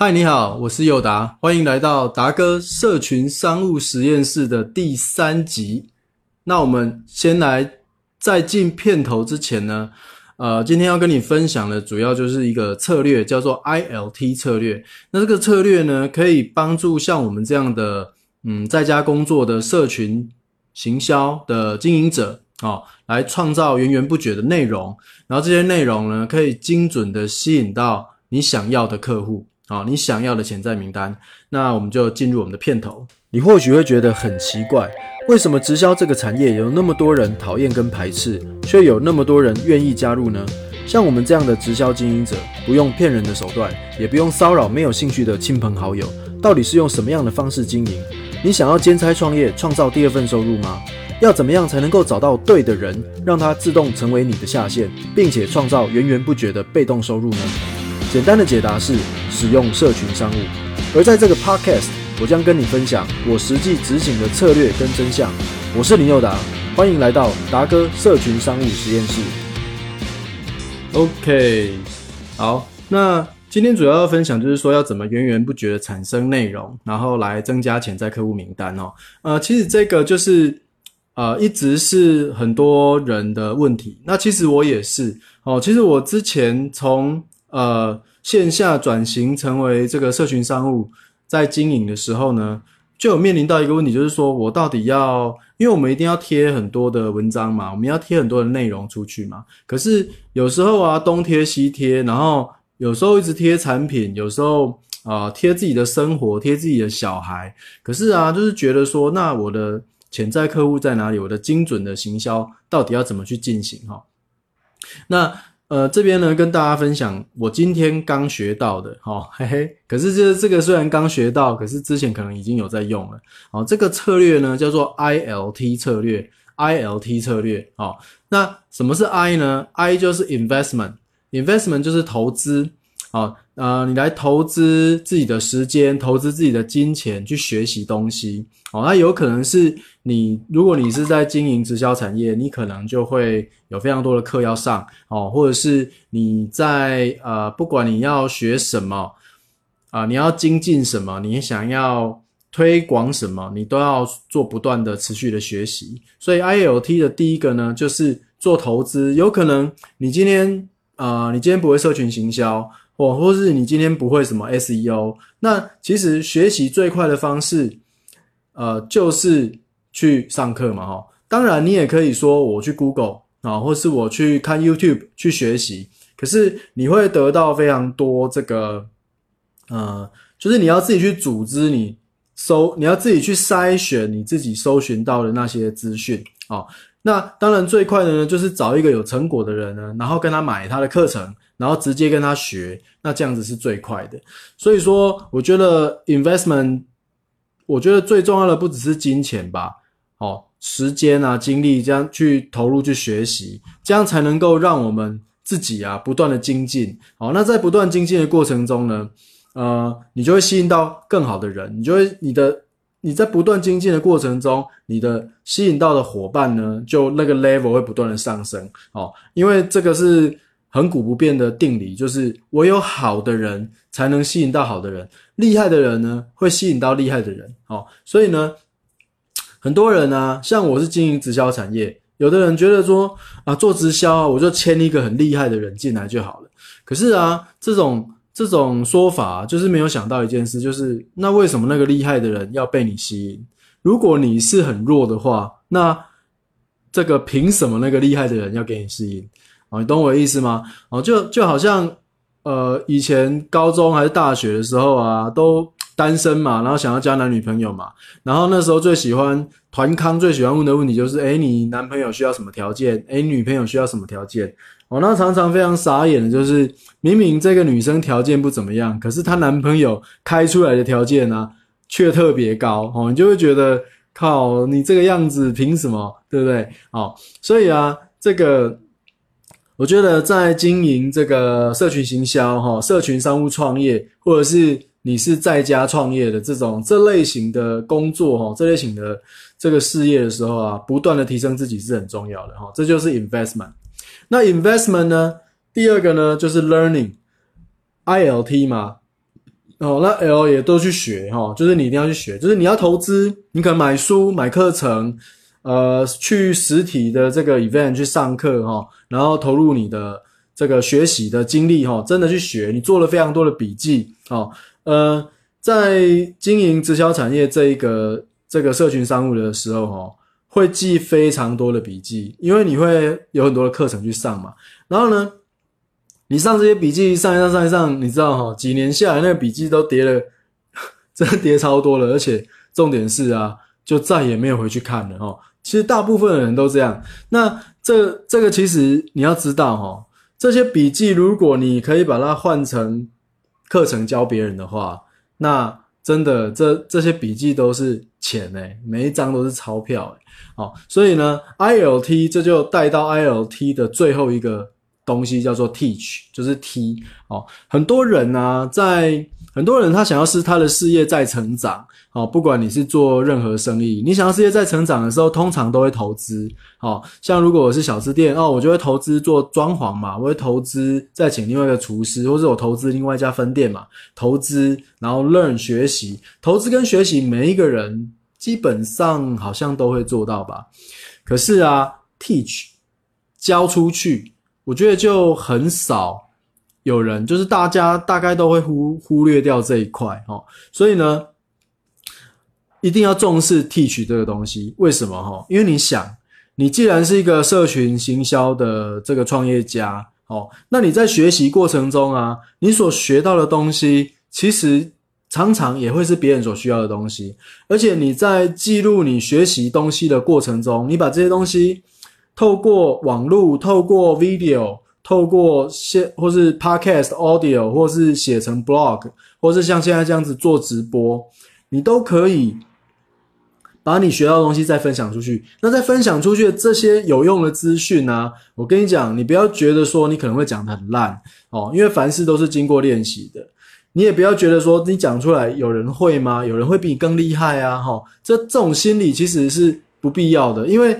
嗨，你好，我是佑达，欢迎来到达哥社群商务实验室的第三集。那我们先来，在进片头之前呢，呃，今天要跟你分享的主要就是一个策略，叫做 ILT 策略。那这个策略呢，可以帮助像我们这样的，嗯，在家工作的社群行销的经营者，哦，来创造源源不绝的内容，然后这些内容呢，可以精准的吸引到你想要的客户。好，你想要的潜在名单，那我们就进入我们的片头。你或许会觉得很奇怪，为什么直销这个产业有那么多人讨厌跟排斥，却有那么多人愿意加入呢？像我们这样的直销经营者，不用骗人的手段，也不用骚扰没有兴趣的亲朋好友，到底是用什么样的方式经营？你想要兼差创业，创造第二份收入吗？要怎么样才能够找到对的人，让他自动成为你的下线，并且创造源源不绝的被动收入呢？简单的解答是使用社群商务，而在这个 podcast，我将跟你分享我实际执行的策略跟真相。我是林佑达，欢迎来到达哥社群商务实验室。OK，好，那今天主要要分享就是说要怎么源源不绝的产生内容，然后来增加潜在客户名单哦。呃，其实这个就是呃一直是很多人的问题。那其实我也是哦，其实我之前从呃，线下转型成为这个社群商务，在经营的时候呢，就有面临到一个问题，就是说我到底要，因为我们一定要贴很多的文章嘛，我们要贴很多的内容出去嘛。可是有时候啊，东贴西贴，然后有时候一直贴产品，有时候啊贴自己的生活，贴自己的小孩。可是啊，就是觉得说，那我的潜在客户在哪里？我的精准的行销到底要怎么去进行？哈，那。呃，这边呢跟大家分享我今天刚学到的，哈，嘿嘿。可是这这个虽然刚学到，可是之前可能已经有在用了。好，这个策略呢叫做 ILT 策略，ILT 策略。好，那什么是 I 呢？I 就是 investment，investment 就是投资。好，呃，你来投资自己的时间，投资自己的金钱去学习东西。哦，那有可能是你，如果你是在经营直销产业，你可能就会有非常多的课要上。哦，或者是你在呃，不管你要学什么，啊，你要精进什么，你想要推广什么，你都要做不断的持续的学习。所以 I L T 的第一个呢，就是做投资。有可能你今天，呃，你今天不会社群行销。或或是你今天不会什么 SEO，那其实学习最快的方式，呃，就是去上课嘛，哈。当然，你也可以说我去 Google 啊，或是我去看 YouTube 去学习。可是你会得到非常多这个，呃，就是你要自己去组织你搜，你要自己去筛选你自己搜寻到的那些资讯啊。那当然最快的呢，就是找一个有成果的人呢，然后跟他买他的课程。然后直接跟他学，那这样子是最快的。所以说，我觉得 investment，我觉得最重要的不只是金钱吧，哦，时间啊、精力这样去投入去学习，这样才能够让我们自己啊不断的精进。哦，那在不断精进的过程中呢，呃，你就会吸引到更好的人，你就会你的你在不断精进的过程中，你的吸引到的伙伴呢，就那个 level 会不断的上升。哦，因为这个是。恒古不变的定理就是，唯有好的人才能吸引到好的人，厉害的人呢会吸引到厉害的人。哦，所以呢，很多人呢，像我是经营直销产业，有的人觉得说啊，做直销啊，我就签一个很厉害的人进来就好了。可是啊，这种这种说法就是没有想到一件事，就是那为什么那个厉害的人要被你吸引？如果你是很弱的话，那这个凭什么那个厉害的人要给你吸引？哦，你懂我的意思吗？哦，就就好像，呃，以前高中还是大学的时候啊，都单身嘛，然后想要交男女朋友嘛，然后那时候最喜欢团康，最喜欢问的问题就是，哎，你男朋友需要什么条件？哎，女朋友需要什么条件？哦，那常常非常傻眼的就是，明明这个女生条件不怎么样，可是她男朋友开出来的条件呢，却特别高。哦，你就会觉得，靠，你这个样子凭什么？对不对？哦，所以啊，这个。我觉得在经营这个社群行销、哈社群商务创业，或者是你是在家创业的这种这类型的工作、哈这类型的这个事业的时候啊，不断的提升自己是很重要的哈。这就是 investment。那 investment 呢？第二个呢就是 learning，I L T 嘛哦，那 L 也都去学哈，就是你一定要去学，就是你要投资，你可能买书、买课程，呃，去实体的这个 event 去上课哈，然后投入你的这个学习的精力哈，真的去学，你做了非常多的笔记哦，呃，在经营直销产业这一个这个社群商务的时候哈，会记非常多的笔记，因为你会有很多的课程去上嘛，然后呢？你上这些笔记上一上上一上，你知道哈？几年下来，那个笔记都叠了，真的叠超多了。而且重点是啊，就再也没有回去看了哈。其实大部分的人都这样。那这这个其实你要知道哈，这些笔记如果你可以把它换成课程教别人的话，那真的这这些笔记都是钱诶，每一张都是钞票诶。好，所以呢，ILT 这就带到 ILT 的最后一个。东西叫做 teach，就是 T 哦。很多人呢，在很多人他想要是他的事业在成长哦。不管你是做任何生意，你想要事业在成长的时候，通常都会投资哦。像如果我是小吃店哦，我就会投资做装潢嘛，我会投资再请另外一个厨师，或者我投资另外一家分店嘛，投资然后 learn 学习，投资跟学习，每一个人基本上好像都会做到吧。可是啊，teach 教出去。我觉得就很少有人，就是大家大概都会忽忽略掉这一块哈，所以呢，一定要重视 teach 这个东西。为什么哈？因为你想，你既然是一个社群行销的这个创业家哦，那你在学习过程中啊，你所学到的东西，其实常常也会是别人所需要的东西，而且你在记录你学习东西的过程中，你把这些东西。透过网络，透过 video，透过写或是 podcast audio，或是写成 blog，或是像现在这样子做直播，你都可以把你学到的东西再分享出去。那在分享出去的这些有用的资讯呢？我跟你讲，你不要觉得说你可能会讲的很烂哦，因为凡事都是经过练习的。你也不要觉得说你讲出来有人会吗？有人会比你更厉害啊？哈，这这种心理其实是不必要的，因为。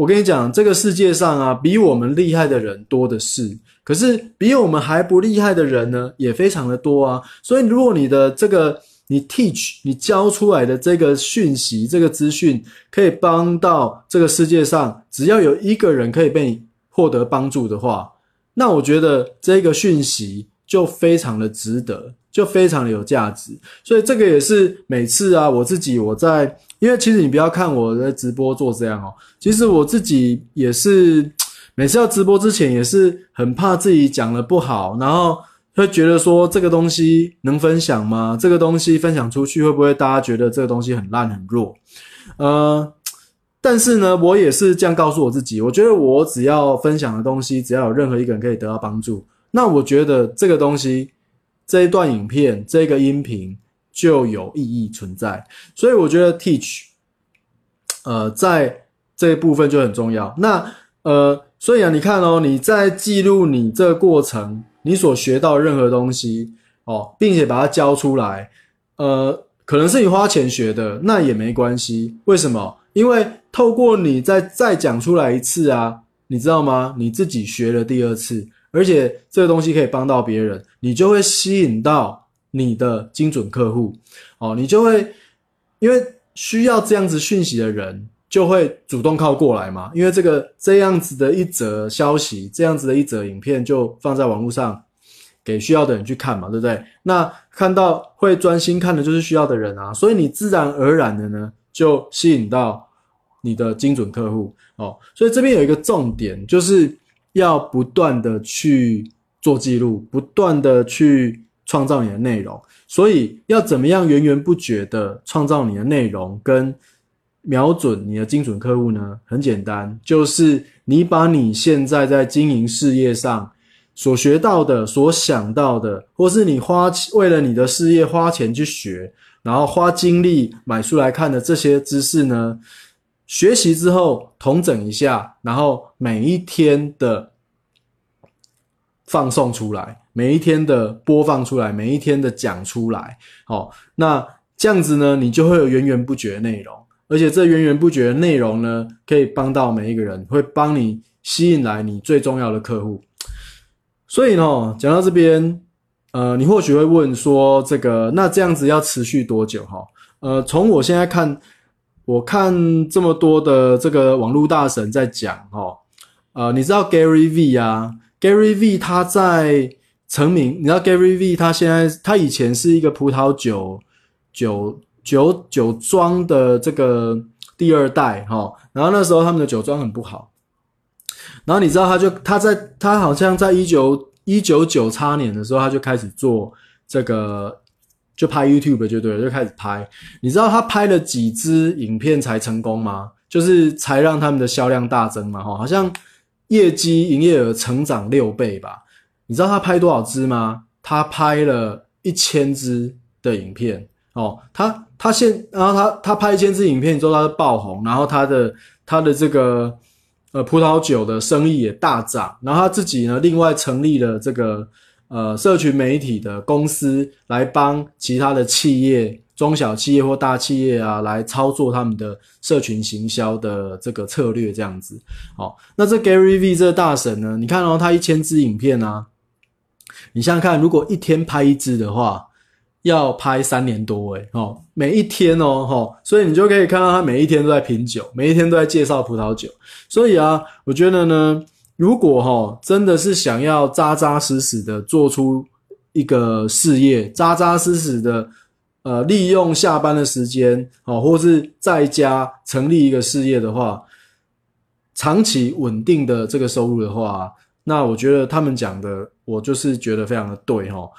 我跟你讲，这个世界上啊，比我们厉害的人多的是。可是比我们还不厉害的人呢，也非常的多啊。所以，如果你的这个你 teach 你教出来的这个讯息、这个资讯，可以帮到这个世界上，只要有一个人可以被你获得帮助的话，那我觉得这个讯息就非常的值得。就非常的有价值，所以这个也是每次啊，我自己我在，因为其实你不要看我的直播做这样哦，其实我自己也是每次要直播之前也是很怕自己讲的不好，然后会觉得说这个东西能分享吗？这个东西分享出去会不会大家觉得这个东西很烂很弱？呃，但是呢，我也是这样告诉我自己，我觉得我只要分享的东西，只要有任何一个人可以得到帮助，那我觉得这个东西。这一段影片，这个音频就有意义存在，所以我觉得 teach，呃，在这一部分就很重要。那呃，所以啊，你看哦，你在记录你这个过程，你所学到任何东西哦，并且把它教出来，呃，可能是你花钱学的，那也没关系。为什么？因为透过你再再讲出来一次啊，你知道吗？你自己学了第二次。而且这个东西可以帮到别人，你就会吸引到你的精准客户，哦，你就会因为需要这样子讯息的人就会主动靠过来嘛，因为这个这样子的一则消息，这样子的一则影片就放在网络上给需要的人去看嘛，对不对？那看到会专心看的就是需要的人啊，所以你自然而然的呢就吸引到你的精准客户哦，所以这边有一个重点就是。要不断的去做记录，不断的去创造你的内容，所以要怎么样源源不绝的创造你的内容，跟瞄准你的精准客户呢？很简单，就是你把你现在在经营事业上所学到的、所想到的，或是你花为了你的事业花钱去学，然后花精力买书来看的这些知识呢？学习之后，统整一下，然后每一天的放送出来，每一天的播放出来，每一天的讲出来，好，那这样子呢，你就会有源源不绝的内容，而且这源源不绝的内容呢，可以帮到每一个人，会帮你吸引来你最重要的客户。所以呢，讲到这边，呃，你或许会问说，这个那这样子要持续多久？哈，呃，从我现在看，我看这么多的这个网络大神在讲，哈，呃，你知道 Gary V 啊？Gary V 他在成名，你知道 Gary V 他现在他以前是一个葡萄酒酒酒酒庄的这个第二代，哈，然后那时候他们的酒庄很不好，然后你知道他就他在他好像在一九。一九九叉年的时候，他就开始做这个，就拍 YouTube 就对了，就开始拍。你知道他拍了几支影片才成功吗？就是才让他们的销量大增嘛，哈，好像业绩营业额成长六倍吧。你知道他拍多少支吗？他拍了一千支的影片哦。他他现，然后他他拍一千支影片之后，他爆红，然后他的他的这个。呃，葡萄酒的生意也大涨，然后他自己呢，另外成立了这个呃社群媒体的公司，来帮其他的企业、中小企业或大企业啊，来操作他们的社群行销的这个策略，这样子。好，那这 Gary V 这个大神呢，你看哦，他一千支影片啊，你想想看，如果一天拍一支的话。要拍三年多诶，哦，每一天哦，哈，所以你就可以看到他每一天都在品酒，每一天都在介绍葡萄酒。所以啊，我觉得呢，如果哈真的是想要扎扎实实的做出一个事业，扎扎实实的呃利用下班的时间，哦，或是在家成立一个事业的话，长期稳定的这个收入的话，那我觉得他们讲的，我就是觉得非常的对，哈。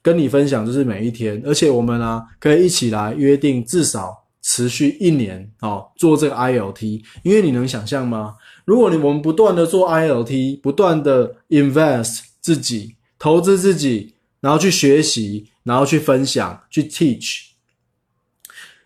跟你分享就是每一天，而且我们呢可以一起来约定，至少持续一年哦，做这个 ILT。因为你能想象吗？如果你我们不断的做 ILT，不断的 invest 自己，投资自己，然后去学习，然后去分享，去 teach，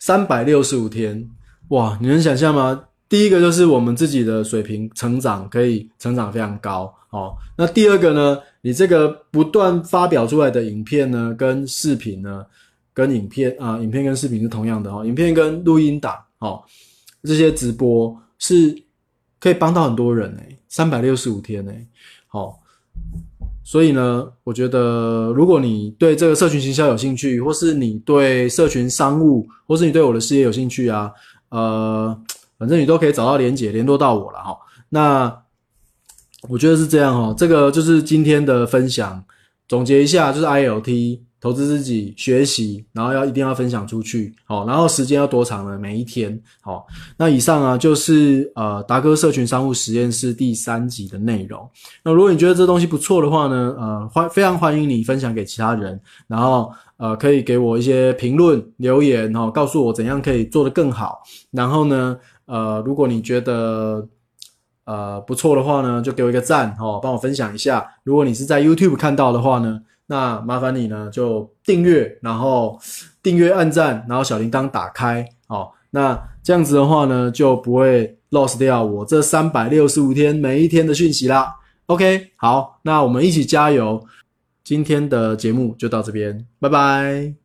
三百六十五天，哇，你能想象吗？第一个就是我们自己的水平成长可以成长非常高哦。那第二个呢？你这个不断发表出来的影片呢，跟视频呢，跟影片啊，影片跟视频是同样的哦。影片跟录音档哦，这些直播是可以帮到很多人诶，三百六十五天诶，好。所以呢，我觉得如果你对这个社群行销有兴趣，或是你对社群商务，或是你对我的事业有兴趣啊，呃，反正你都可以找到连结联络到我了哈。那。我觉得是这样哦，这个就是今天的分享，总结一下就是 I L T 投资自己学习，然后要一定要分享出去，好，然后时间要多长呢？每一天，好，那以上啊就是呃达哥社群商务实验室第三集的内容。那如果你觉得这东西不错的话呢，呃欢非常欢迎你分享给其他人，然后呃可以给我一些评论留言哦，告诉我怎样可以做得更好。然后呢，呃如果你觉得呃，不错的话呢，就给我一个赞哦，帮我分享一下。如果你是在 YouTube 看到的话呢，那麻烦你呢就订阅，然后订阅按赞，然后小铃铛打开哦。那这样子的话呢，就不会 lost 掉我这三百六十五天每一天的讯息啦。OK，好，那我们一起加油。今天的节目就到这边，拜拜。